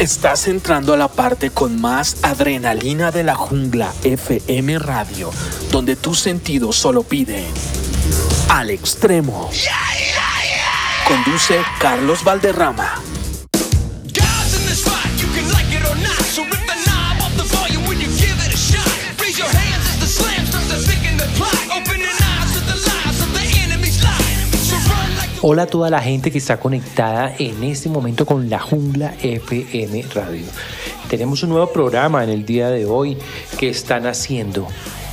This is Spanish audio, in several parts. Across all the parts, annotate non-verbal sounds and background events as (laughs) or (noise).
Estás entrando a la parte con más adrenalina de la jungla FM Radio, donde tus sentidos solo piden al extremo. Conduce Carlos Valderrama. Hola a toda la gente que está conectada en este momento con la Jungla FM Radio. Tenemos un nuevo programa en el día de hoy que están haciendo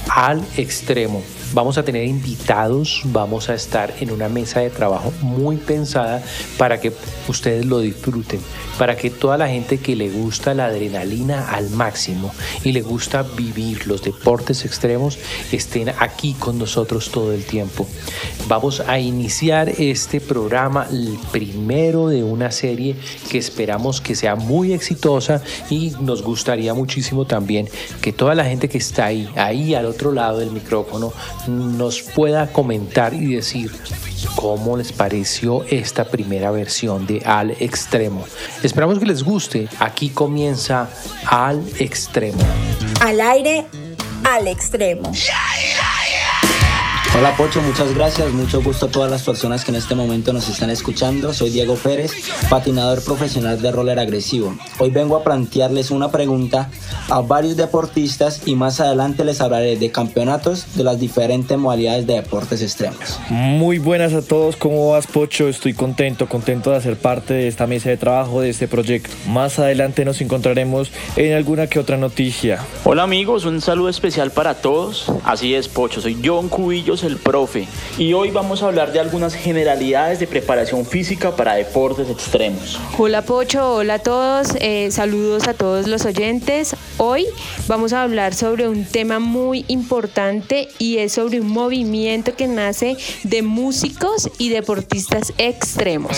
al extremo. Vamos a tener invitados, vamos a estar en una mesa de trabajo muy pensada para que ustedes lo disfruten, para que toda la gente que le gusta la adrenalina al máximo y le gusta vivir los deportes extremos estén aquí con nosotros todo el tiempo. Vamos a iniciar este programa, el primero de una serie que esperamos que sea muy exitosa y nos gustaría muchísimo también que toda la gente que está ahí, ahí al otro lado del micrófono, nos pueda comentar y decir cómo les pareció esta primera versión de Al Extremo. Esperamos que les guste. Aquí comienza Al Extremo. Al aire, al extremo. Hola Pocho, muchas gracias, mucho gusto a todas las personas que en este momento nos están escuchando. Soy Diego Pérez, patinador profesional de roller agresivo. Hoy vengo a plantearles una pregunta a varios deportistas y más adelante les hablaré de campeonatos de las diferentes modalidades de deportes extremos. Muy buenas a todos, ¿cómo vas Pocho? Estoy contento, contento de hacer parte de esta mesa de trabajo, de este proyecto. Más adelante nos encontraremos en alguna que otra noticia. Hola amigos, un saludo especial para todos. Así es Pocho, soy John Cubillos el profe y hoy vamos a hablar de algunas generalidades de preparación física para deportes extremos. Hola Pocho, hola a todos, eh, saludos a todos los oyentes. Hoy vamos a hablar sobre un tema muy importante y es sobre un movimiento que nace de músicos y deportistas extremos.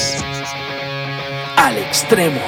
Al extremo.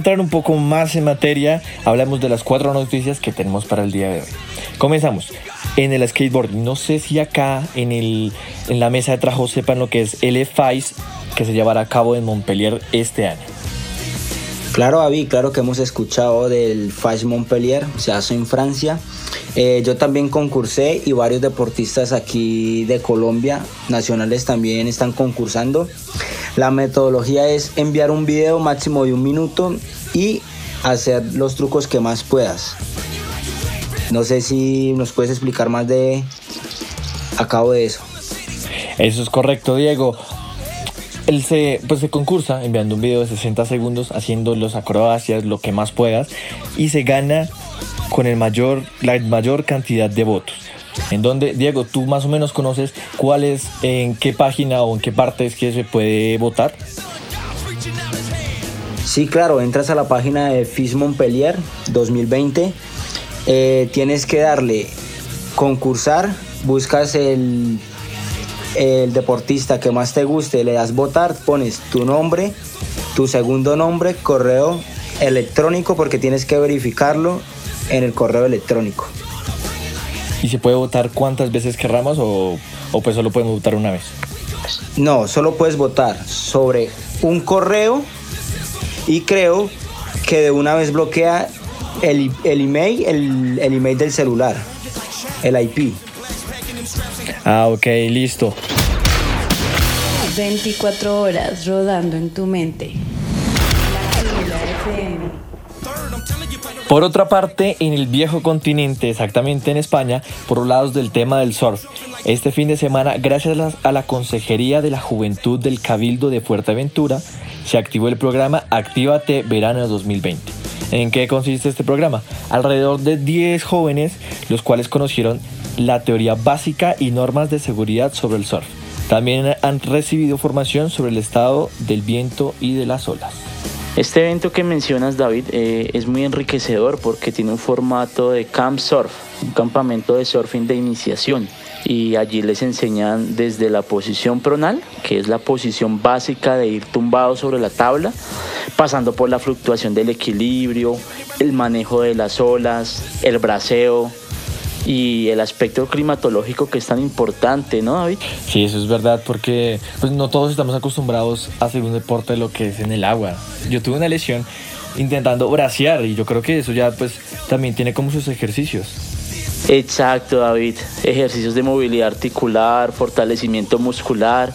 Entrar un poco más en materia, hablamos de las cuatro noticias que tenemos para el día de hoy. Comenzamos. En el skateboard, no sé si acá en, el, en la mesa de trabajo sepan lo que es el FICE que se llevará a cabo en Montpellier este año. Claro, Avi, claro que hemos escuchado del FICE Montpellier, se hace en Francia. Eh, yo también concursé y varios deportistas aquí de Colombia, nacionales también están concursando. La metodología es enviar un video máximo de un minuto y hacer los trucos que más puedas. No sé si nos puedes explicar más de a cabo de eso. Eso es correcto, Diego. Él se, pues se concursa enviando un video de 60 segundos, haciendo los acrobacias, lo que más puedas, y se gana con el mayor, la mayor cantidad de votos. En donde, Diego, tú más o menos conoces cuál es, en qué página o en qué parte es que se puede votar. Sí, claro, entras a la página de FIS Montpellier 2020. Eh, tienes que darle concursar, buscas el, el deportista que más te guste, le das votar, pones tu nombre, tu segundo nombre, correo electrónico, porque tienes que verificarlo en el correo electrónico. ¿Y se puede votar cuántas veces querramos o, o pues solo podemos votar una vez? No, solo puedes votar sobre un correo y creo que de una vez bloquea el, el email, el, el email del celular, el IP. Ah, ok, listo. 24 horas rodando en tu mente. Por otra parte, en el viejo continente, exactamente en España, por lados del tema del surf. Este fin de semana, gracias a la, a la Consejería de la Juventud del Cabildo de Fuerteventura, se activó el programa Actívate Verano 2020. ¿En qué consiste este programa? Alrededor de 10 jóvenes, los cuales conocieron la teoría básica y normas de seguridad sobre el surf. También han recibido formación sobre el estado del viento y de las olas. Este evento que mencionas, David, eh, es muy enriquecedor porque tiene un formato de camp surf, un campamento de surfing de iniciación. Y allí les enseñan desde la posición pronal, que es la posición básica de ir tumbado sobre la tabla, pasando por la fluctuación del equilibrio, el manejo de las olas, el braceo, y el aspecto climatológico que es tan importante, ¿no, David? Sí, eso es verdad, porque pues, no todos estamos acostumbrados a hacer un deporte de lo que es en el agua. Yo tuve una lesión intentando bracear y yo creo que eso ya pues también tiene como sus ejercicios. Exacto, David. Ejercicios de movilidad articular, fortalecimiento muscular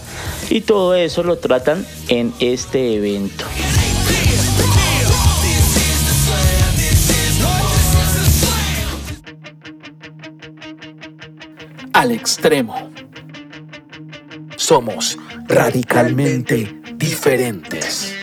y todo eso lo tratan en este evento. Al extremo. Somos radicalmente diferentes.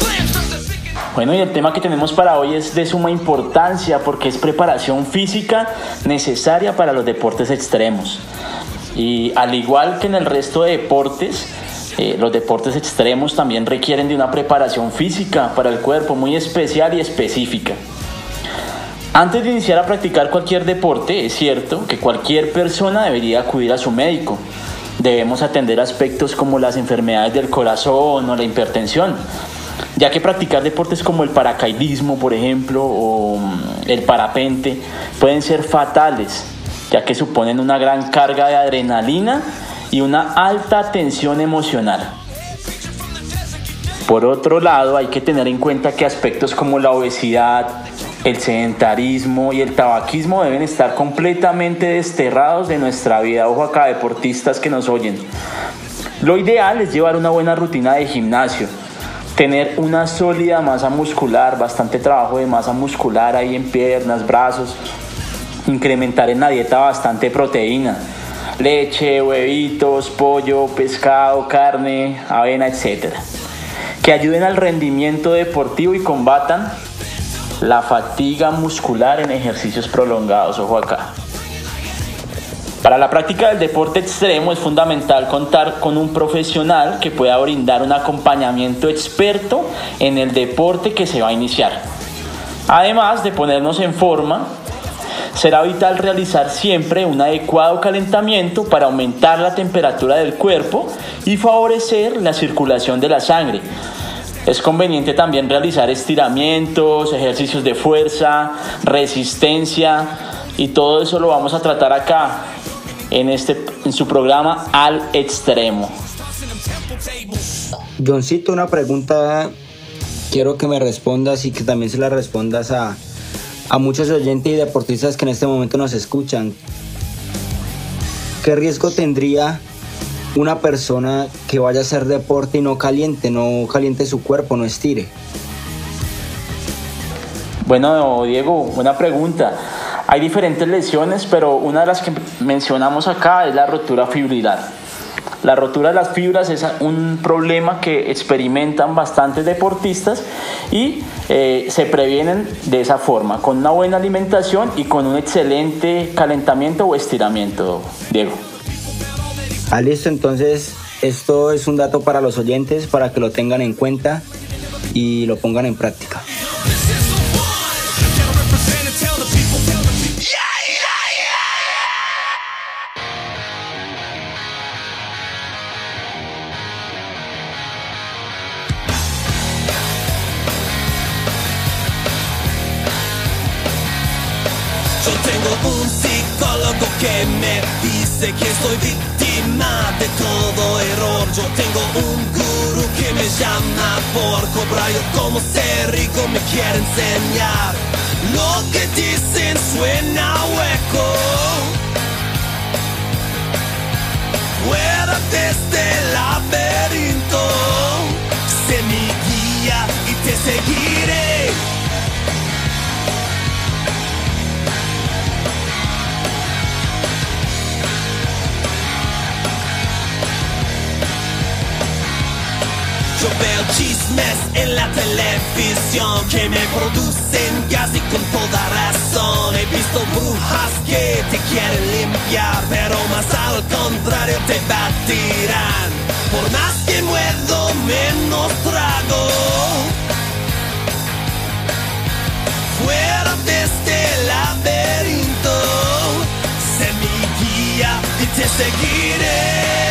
Starts to thicken. Bueno, y el tema que tenemos para hoy es de suma importancia porque es preparación física necesaria para los deportes extremos. Y al igual que en el resto de deportes, eh, los deportes extremos también requieren de una preparación física para el cuerpo muy especial y específica. Antes de iniciar a practicar cualquier deporte, es cierto que cualquier persona debería acudir a su médico. Debemos atender aspectos como las enfermedades del corazón o la hipertensión, ya que practicar deportes como el paracaidismo, por ejemplo, o mm, el parapente, pueden ser fatales, ya que suponen una gran carga de adrenalina y una alta tensión emocional. Por otro lado, hay que tener en cuenta que aspectos como la obesidad, el sedentarismo y el tabaquismo deben estar completamente desterrados de nuestra vida. Ojo acá, deportistas que nos oyen. Lo ideal es llevar una buena rutina de gimnasio, tener una sólida masa muscular, bastante trabajo de masa muscular ahí en piernas, brazos, incrementar en la dieta bastante proteína, leche, huevitos, pollo, pescado, carne, avena, etc. Que ayuden al rendimiento deportivo y combatan la fatiga muscular en ejercicios prolongados. Ojo acá. Para la práctica del deporte extremo es fundamental contar con un profesional que pueda brindar un acompañamiento experto en el deporte que se va a iniciar. Además de ponernos en forma, será vital realizar siempre un adecuado calentamiento para aumentar la temperatura del cuerpo y favorecer la circulación de la sangre. Es conveniente también realizar estiramientos, ejercicios de fuerza, resistencia y todo eso lo vamos a tratar acá en, este, en su programa Al Extremo. Johncito, una pregunta quiero que me respondas y que también se la respondas a, a muchos oyentes y deportistas que en este momento nos escuchan. ¿Qué riesgo tendría una persona que vaya a hacer deporte y no caliente, no caliente su cuerpo, no estire? Bueno, Diego, buena pregunta. Hay diferentes lesiones, pero una de las que mencionamos acá es la rotura fibrilar. La rotura de las fibras es un problema que experimentan bastantes deportistas y eh, se previenen de esa forma, con una buena alimentación y con un excelente calentamiento o estiramiento, Diego. Ah, listo, entonces esto es un dato para los oyentes para que lo tengan en cuenta. y lo pongan en práctica. Dice que soy víctima de todo error. Yo tengo un gurú que me llama por cobrar. Yo como ser rico me quiere enseñar. Lo que dicen suena hueco. Fuera de este laberinto, sé mi guía y te seguiré. Yo veo chismes en la televisión que me producen casi con toda razón. He visto brujas que te quieren limpiar, pero más al contrario te batirán. Por más que muerdo, menos trago. Fuera de este laberinto, sé mi guía y te seguiré.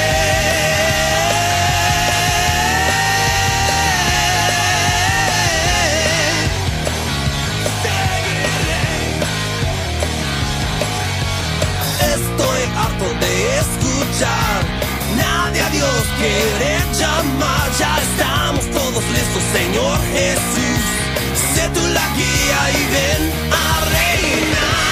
Nadie a Dios quiere llamar. Ya estamos todos listos, Señor Jesús. Sé tú la guía y ven a reinar.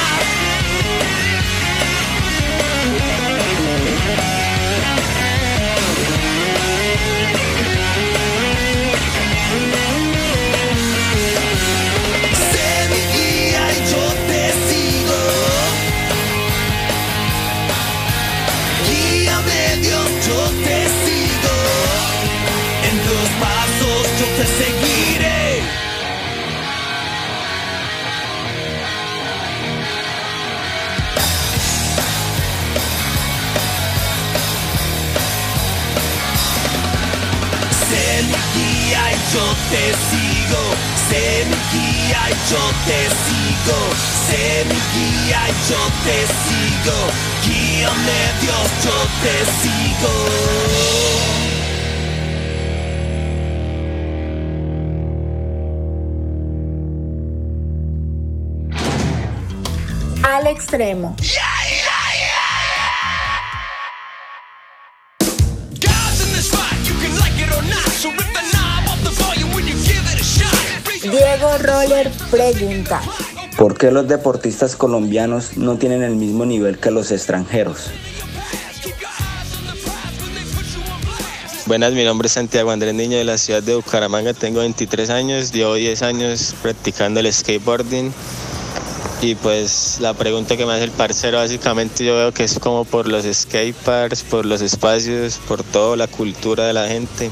¿Por qué los deportistas colombianos no tienen el mismo nivel que los extranjeros? Buenas, mi nombre es Santiago Andrés Niño de la ciudad de Bucaramanga, tengo 23 años, llevo 10 años practicando el skateboarding y pues la pregunta que me hace el parcero básicamente yo veo que es como por los skateparks, por los espacios, por toda la cultura de la gente.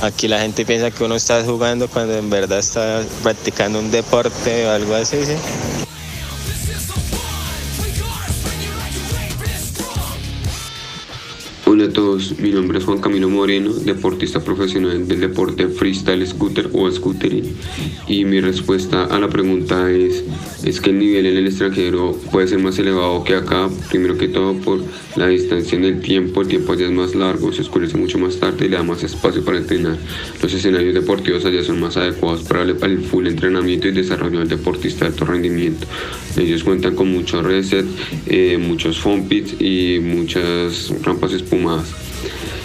Aquí la gente piensa que uno está jugando cuando en verdad está practicando un deporte o algo así, ¿sí? A todos, mi nombre es Juan Camilo Moreno, deportista profesional del deporte freestyle scooter o scootering y mi respuesta a la pregunta es, es que el nivel en el extranjero puede ser más elevado que acá, primero que todo por la distancia en el tiempo, el tiempo allá es más largo, se oscurece mucho más tarde y le da más espacio para entrenar. Los escenarios deportivos allá son más adecuados para el, full entrenamiento y desarrollo del deportista de alto rendimiento. Ellos cuentan con mucho reset, eh, muchos foam pits y muchas rampas espumadas.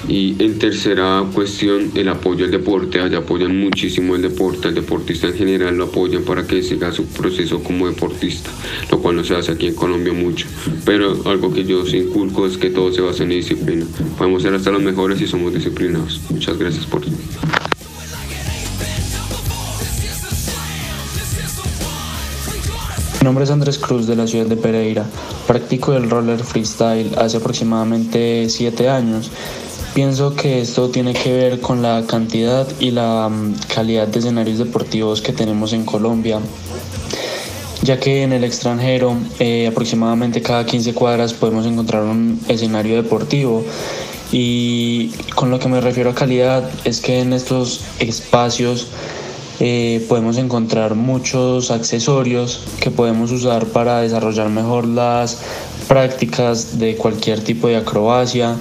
Y en tercera cuestión, el apoyo al deporte. Allá apoyan muchísimo el deporte, al deportista en general lo apoyan para que siga su proceso como deportista, lo cual no se hace aquí en Colombia mucho. Pero algo que yo sí inculco es que todo se basa en disciplina. Podemos ser hasta los mejores si somos disciplinados. Muchas gracias por Mi nombre es Andrés Cruz de la ciudad de Pereira. Practico el roller freestyle hace aproximadamente 7 años. Pienso que esto tiene que ver con la cantidad y la mm, calidad de escenarios deportivos que tenemos en Colombia, ya que en el extranjero eh, aproximadamente cada 15 cuadras podemos encontrar un escenario deportivo y con lo que me refiero a calidad es que en estos espacios eh, podemos encontrar muchos accesorios que podemos usar para desarrollar mejor las prácticas de cualquier tipo de acrobacia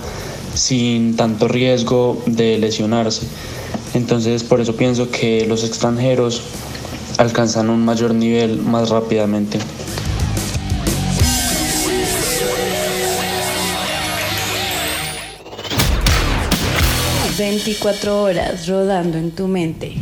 sin tanto riesgo de lesionarse. Entonces por eso pienso que los extranjeros alcanzan un mayor nivel más rápidamente. ...24 horas rodando en tu mente.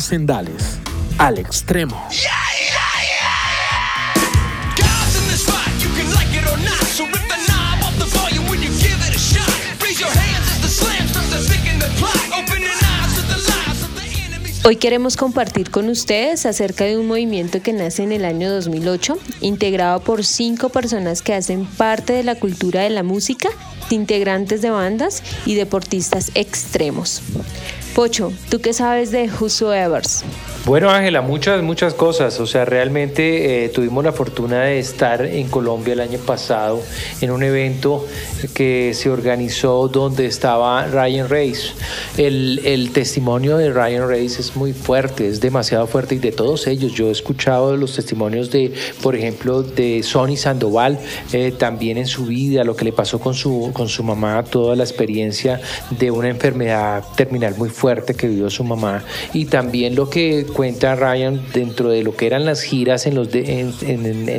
Sendales. Al extremo. Hoy queremos compartir con ustedes acerca de un movimiento que nace en el año 2008, integrado por cinco personas que hacen parte de la cultura de la música, integrantes de bandas y deportistas extremos. Pocho, ¿tú qué sabes de Evers? Bueno, Ángela, muchas, muchas cosas. O sea, realmente eh, tuvimos la fortuna de estar en Colombia el año pasado en un evento que se organizó donde estaba Ryan Reis. El, el testimonio de Ryan Reis es muy fuerte, es demasiado fuerte y de todos ellos. Yo he escuchado los testimonios de, por ejemplo, de Sonny Sandoval, eh, también en su vida, lo que le pasó con su, con su mamá, toda la experiencia de una enfermedad terminal muy fuerte que vivió su mamá y también lo que cuenta Ryan dentro de lo que eran las giras en, los en,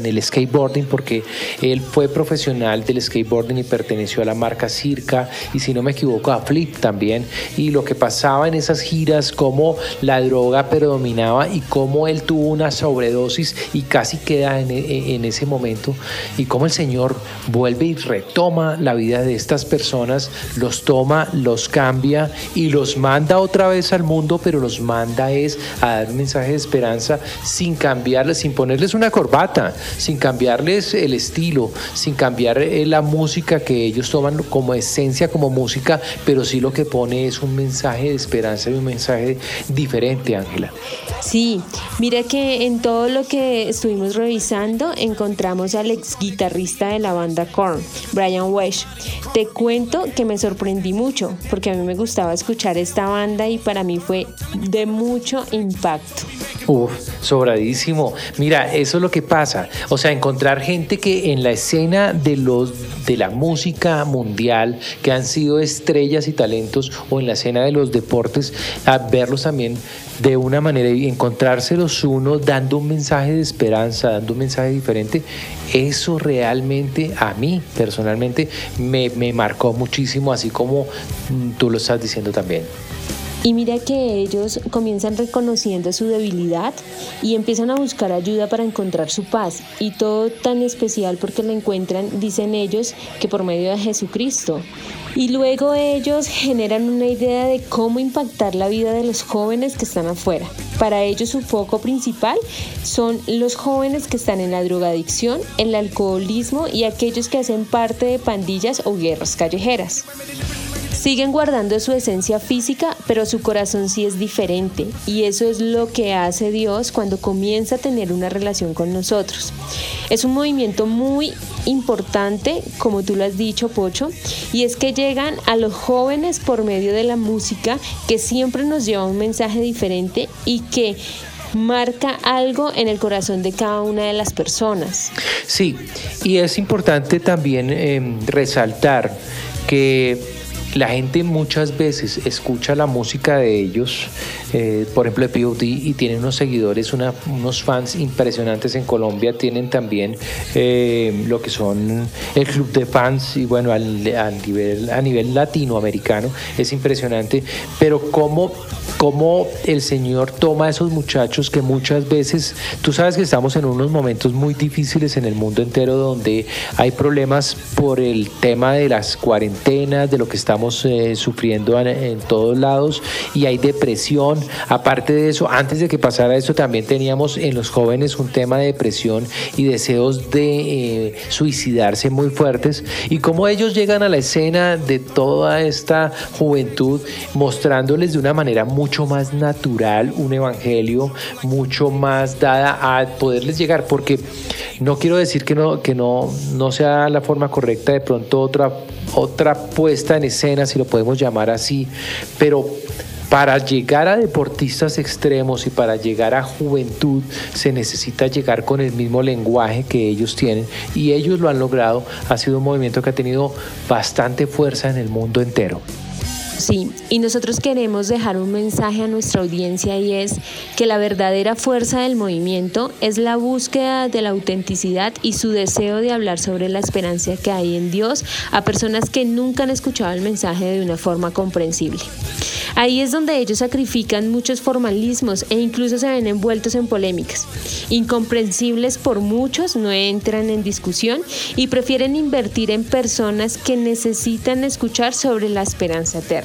el skateboarding, porque él fue profesional del skateboarding y perteneció a la marca Circa y si no me equivoco a Flip también. Y lo que pasaba en esas giras, cómo la droga predominaba y cómo él tuvo una sobredosis y casi queda en, en ese momento y cómo el Señor vuelve y retoma la vida de estas personas, los toma, los cambia y los manda otra vez al mundo, pero los manda es a un mensaje de esperanza sin cambiarles, sin ponerles una corbata, sin cambiarles el estilo, sin cambiar eh, la música que ellos toman como esencia, como música, pero sí lo que pone es un mensaje de esperanza y un mensaje diferente, Ángela. Sí, mira que en todo lo que estuvimos revisando encontramos al ex guitarrista de la banda Korn, Brian Wesh. Te cuento que me sorprendí mucho porque a mí me gustaba escuchar esta banda y para mí fue de mucho impacto. Uf, sobradísimo. Mira, eso es lo que pasa. O sea, encontrar gente que en la escena de los de la música mundial, que han sido estrellas y talentos, o en la escena de los deportes, verlos también de una manera y encontrárselos uno dando un mensaje de esperanza, dando un mensaje diferente, eso realmente a mí personalmente me, me marcó muchísimo, así como mm, tú lo estás diciendo también. Y mira que ellos comienzan reconociendo su debilidad y empiezan a buscar ayuda para encontrar su paz. Y todo tan especial porque la encuentran, dicen ellos, que por medio de Jesucristo. Y luego ellos generan una idea de cómo impactar la vida de los jóvenes que están afuera. Para ellos su foco principal son los jóvenes que están en la drogadicción, el alcoholismo y aquellos que hacen parte de pandillas o guerras callejeras. Siguen guardando su esencia física, pero su corazón sí es diferente. Y eso es lo que hace Dios cuando comienza a tener una relación con nosotros. Es un movimiento muy importante, como tú lo has dicho, Pocho, y es que llegan a los jóvenes por medio de la música que siempre nos lleva un mensaje diferente y que marca algo en el corazón de cada una de las personas. Sí, y es importante también eh, resaltar que la gente muchas veces escucha la música de ellos, eh, por ejemplo de POD, y tienen unos seguidores, unos fans impresionantes en Colombia, tienen también eh, lo que son el club de fans, y bueno, al, nivel, a nivel latinoamericano es impresionante, pero cómo, cómo el Señor toma a esos muchachos que muchas veces, tú sabes que estamos en unos momentos muy difíciles en el mundo entero donde hay problemas por el tema de las cuarentenas, de lo que estamos eh, sufriendo en, todos lados y hay depresión. Aparte de eso, antes de que pasara eso, también teníamos en los jóvenes un tema de depresión y deseos de eh, suicidarse muy fuertes. Y cómo ellos llegan a la escena de toda esta juventud mostrándoles de una manera mucho más natural un evangelio, mucho más dada a poderles llegar, porque no quiero decir que no, que no, no sea la forma correcta, de pronto otra otra puesta en escena, si lo podemos llamar así, pero para llegar a deportistas extremos y para llegar a juventud se necesita llegar con el mismo lenguaje que ellos tienen y ellos lo han logrado. Ha sido un movimiento que ha tenido bastante fuerza en el mundo entero. Sí, y nosotros queremos dejar un mensaje a nuestra audiencia y es que la verdadera fuerza del movimiento es la búsqueda de la autenticidad y su deseo de hablar sobre la esperanza que hay en Dios a personas que nunca han escuchado el mensaje de una forma comprensible. Ahí es donde ellos sacrifican muchos formalismos e incluso se ven envueltos en polémicas. Incomprensibles por muchos, no entran en discusión y prefieren invertir en personas que necesitan escuchar sobre la esperanza eterna.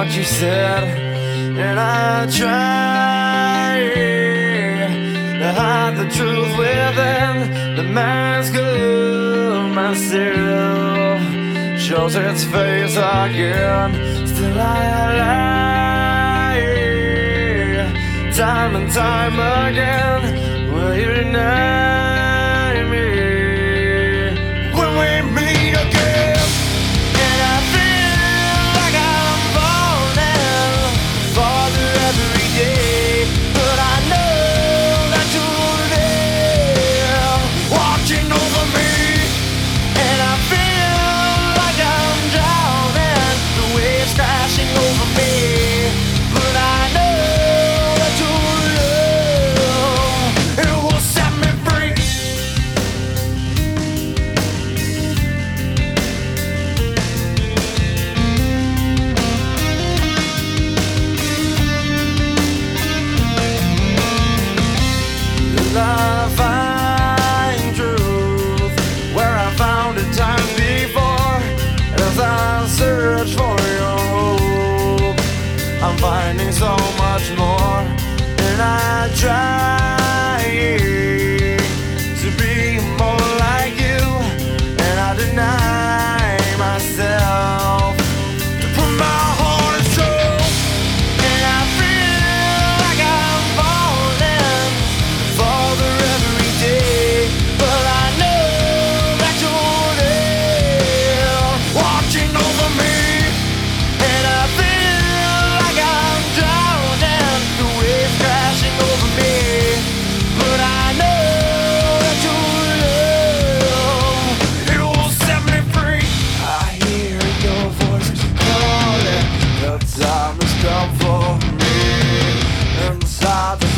what you said, and I tried to hide the truth within the mask of myself. Shows its face again, still I lie, time and time again. Will you deny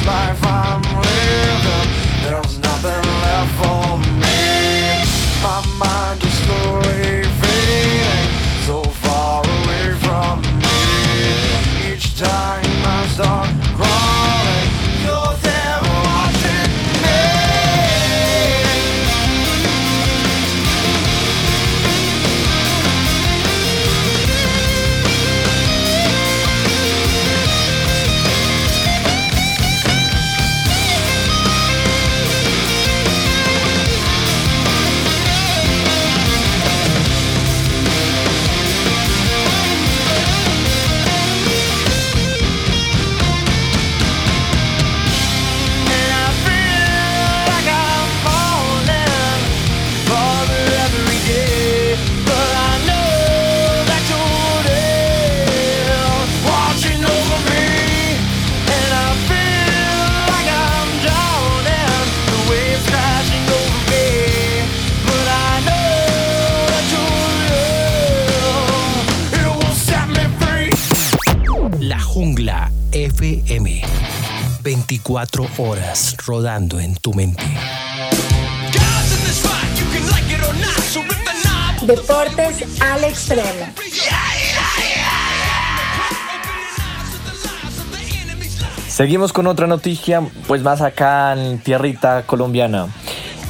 life horas rodando en tu mente. Deportes al extremo. Seguimos con otra noticia, pues más acá en tierrita colombiana.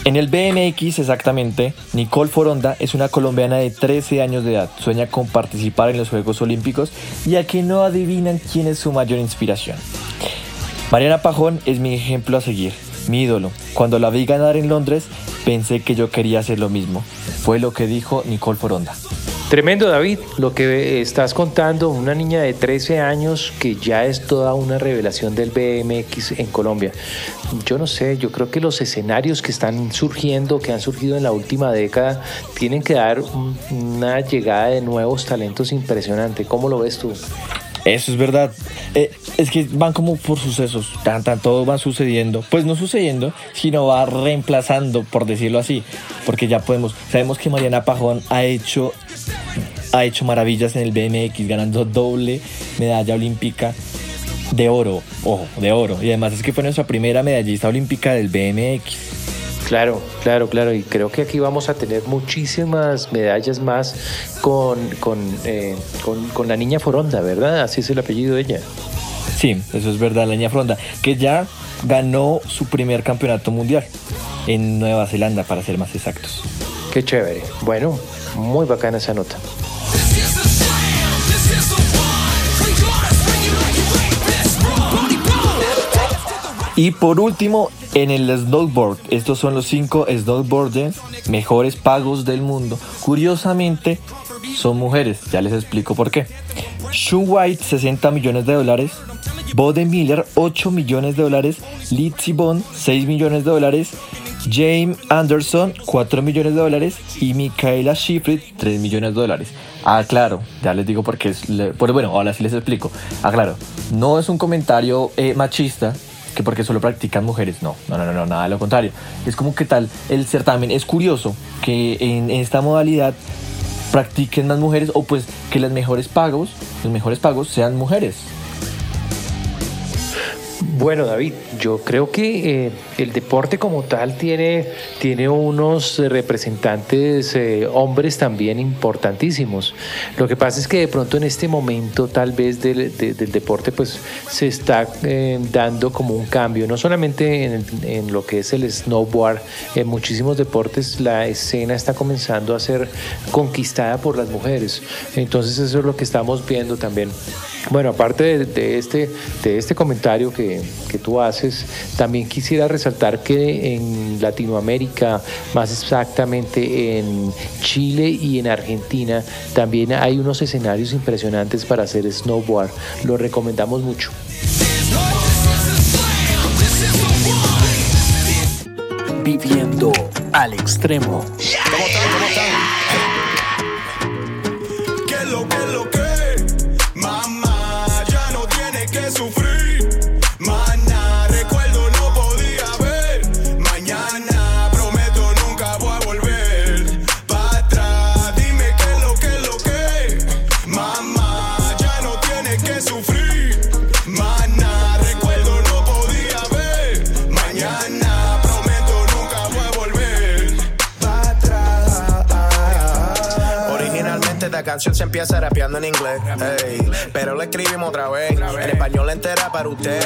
En el BMX exactamente, Nicole Foronda es una colombiana de 13 años de edad. Sueña con participar en los Juegos Olímpicos y a que no adivinan quién es su mayor inspiración. Mariana Pajón es mi ejemplo a seguir, mi ídolo. Cuando la vi ganar en Londres, pensé que yo quería hacer lo mismo. Fue lo que dijo Nicole Foronda. Tremendo, David, lo que estás contando, una niña de 13 años que ya es toda una revelación del BMX en Colombia. Yo no sé, yo creo que los escenarios que están surgiendo, que han surgido en la última década, tienen que dar un- una llegada de nuevos talentos impresionante. ¿Cómo lo ves tú? Eso es verdad. Eh, es que van como por sucesos. Tan, tan, todo va sucediendo. Pues no sucediendo, sino va reemplazando, por decirlo así. Porque ya podemos. Sabemos que Mariana Pajón ha hecho, ha hecho maravillas en el BMX, ganando doble medalla olímpica de oro. Ojo, de oro. Y además es que fue nuestra primera medallista olímpica del BMX. Claro, claro, claro. Y creo que aquí vamos a tener muchísimas medallas más con, con, eh, con, con la niña Foronda, ¿verdad? Así es el apellido de ella. Sí, eso es verdad, la niña Fronda. Que ya ganó su primer campeonato mundial en Nueva Zelanda, para ser más exactos. Qué chévere. Bueno, muy bacana esa nota. Y por último, en el snowboard, estos son los cinco snowboarders mejores pagos del mundo. Curiosamente, son mujeres, ya les explico por qué. Shun White, 60 millones de dólares. Bode Miller, 8 millones de dólares. Lizzie Bond, 6 millones de dólares. James Anderson, 4 millones de dólares. Y Michaela Schifrin, 3 millones de dólares. Ah, claro, ya les digo porque es. Pues bueno, ahora sí les explico. Ah, claro, no es un comentario eh, machista, que porque solo practican mujeres. No, no, no, no, nada de lo contrario. Es como que tal el certamen. Es curioso que en, esta modalidad practiquen más mujeres o pues que los mejores pagos, los mejores pagos sean mujeres. Bueno, David, yo creo que eh, el deporte como tal tiene, tiene unos representantes eh, hombres también importantísimos. Lo que pasa es que de pronto en este momento tal vez del, deporte pues se está eh, dando como un cambio, no solamente en, en, lo que es el snowboard, en muchísimos deportes la escena está comenzando a ser conquistada por las mujeres. Entonces eso es lo que estamos viendo también. Bueno, aparte de, este, de este comentario que, que, tú haces, también quisiera resaltar que en Latinoamérica, más exactamente en Chile y en Argentina, también hay unos escenarios impresionantes para hacer snowboard. Lo recomendamos mucho. Viviendo al extremo. Se empieza rapeando en inglés, pero lo escribimos otra vez, en español entera para usted.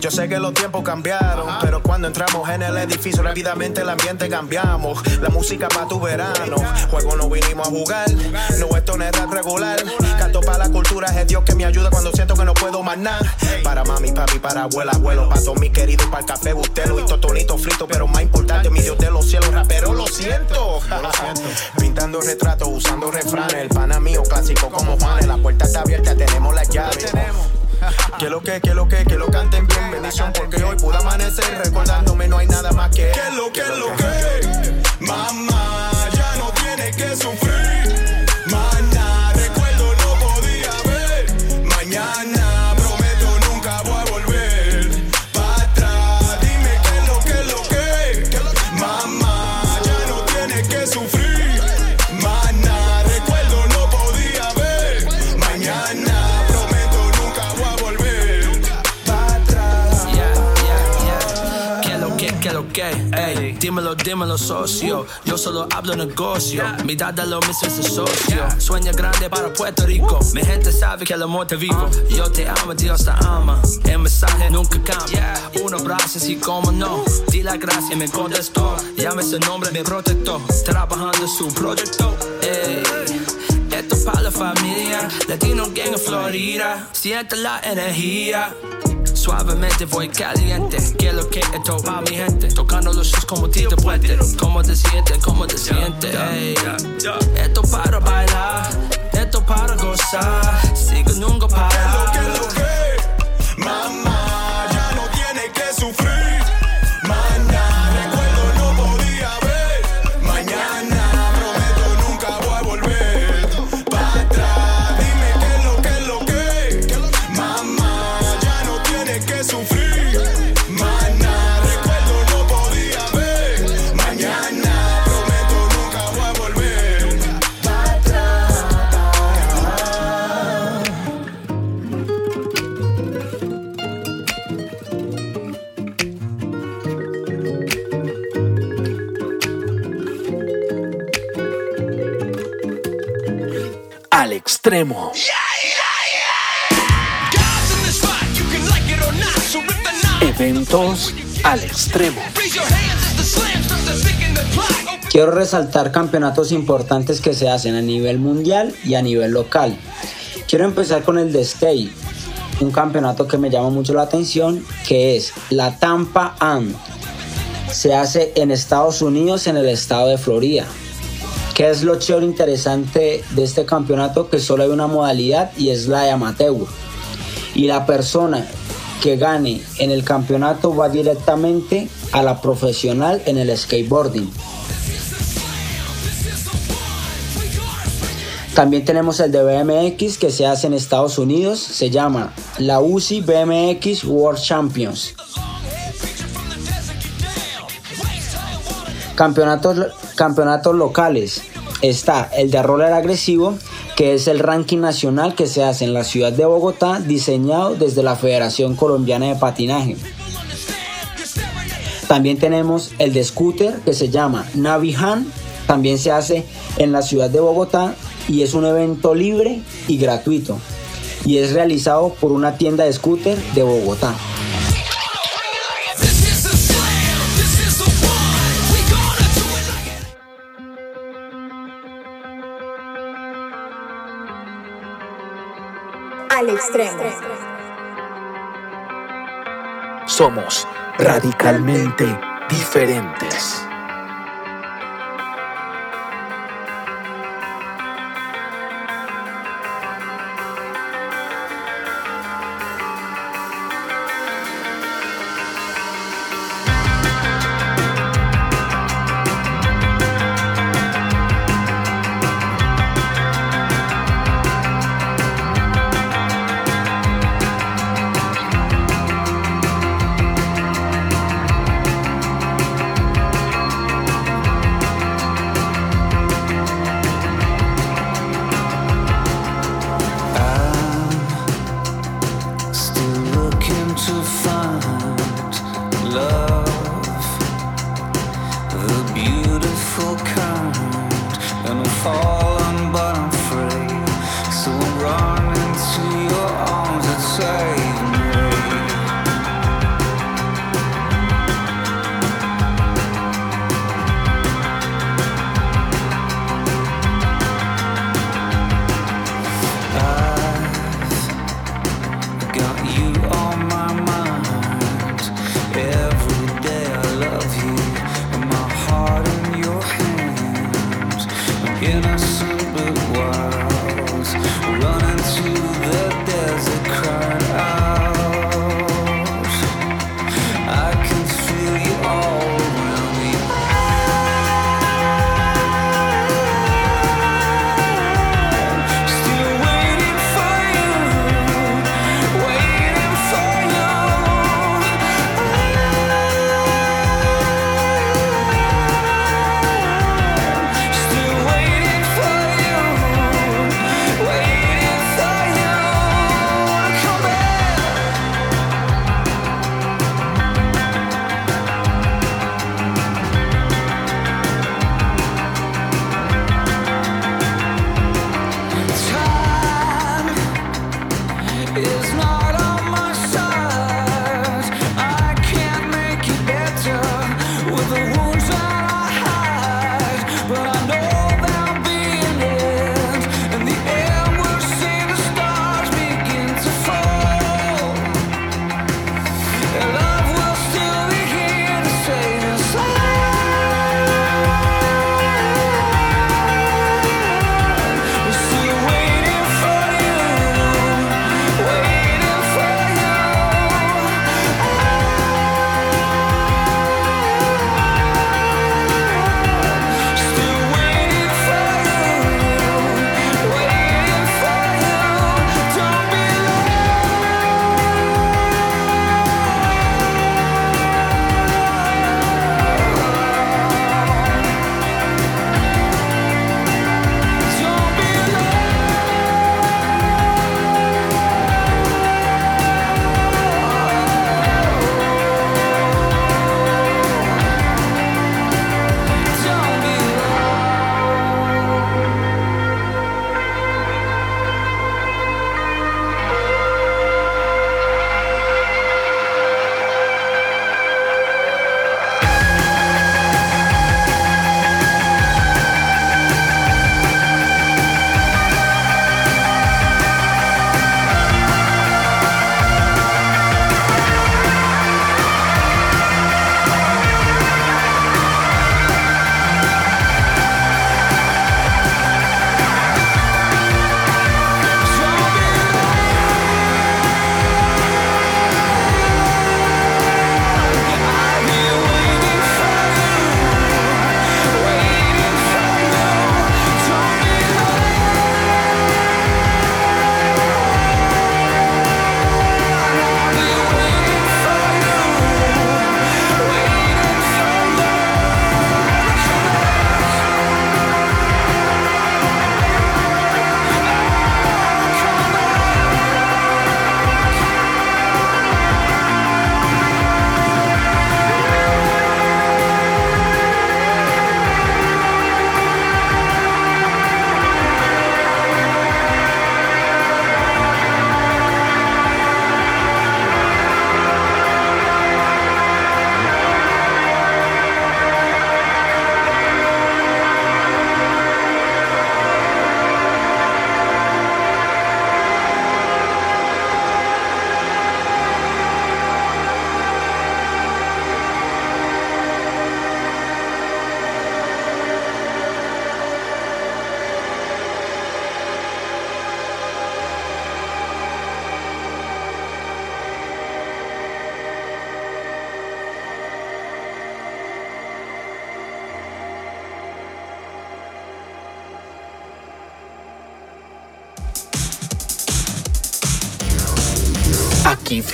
Yo sé que los tiempos cambiaron, pero cuando entramos en el edificio rápidamente el ambiente cambiamos. La música para tu verano, juego no vinimos a jugar, no esto no regular. Canto para la cultura, es Dios que me ayuda cuando siento que no puedo más nada. Para mami, papi, para abuela, abuelo, para todos mis queridos, para el café, bustelo y totonito frito, pero más importante, mi Dios de los cielos, rapero, lo siento. (laughs) Pintando retratos, usando refranes, el pana mío, clásico como Juan. La puerta está abierta, tenemos las llaves. (laughs) Que lo que, que lo que, que lo canten bien, bendición, porque hoy pude amanecer recordándome no hay nada más que. Que lo que, lo que, mamá, ya no tiene que sufrir. Dímelo, socio. Yo solo hablo negocio. Mi dada lo mismo es socio. Sueña grande para Puerto Rico. Mi gente sabe que el amor te vivo. Yo te amo, Dios te ama. El mensaje nunca cambia. Un abrazo así como no. Di la gracia y me contestó. Llame ese nombre, mi protector. Trabajando su proyecto. Ey. Esto es para la familia, Latino Gang en Florida. Siente la energía. Suavemente voy caliente. Que lo que esto pa' mi gente. Tocando los shows como Tito Puente. ¿Cómo te sientes? ¿Cómo te sientes? Esto para bailar. Esto para gozar. Sigo nunca para. Mamá, ya no tiene que sufrir. Extremo. Eventos al extremo. Quiero resaltar campeonatos importantes que se hacen a nivel mundial y a nivel local. Quiero empezar con el de skate, un campeonato que me llama mucho la atención, que es la Tampa Am. Se hace en Estados Unidos, en el estado de Florida. ¿Qué es lo chévere interesante de este campeonato? Que solo hay una modalidad y es la de amateur. Y la persona que gane en el campeonato va directamente a la profesional en el skateboarding. También tenemos el de BMX que se hace en Estados Unidos, se llama la UCI BMX World Champions. Campeonatos, campeonatos locales. Está el de roller agresivo, que es el ranking nacional que se hace en la ciudad de Bogotá, diseñado desde la Federación Colombiana de Patinaje. También tenemos el de scooter que se llama Navihan, también se hace en la ciudad de Bogotá y es un evento libre y gratuito y es realizado por una tienda de scooter de Bogotá. Al extremo. Somos radicalmente diferentes.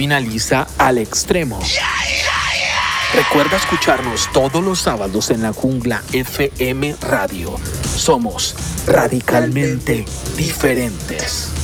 Finaliza Al Extremo. Recuerda escucharnos todos los sábados en la jungla FM Radio. Somos radicalmente diferentes.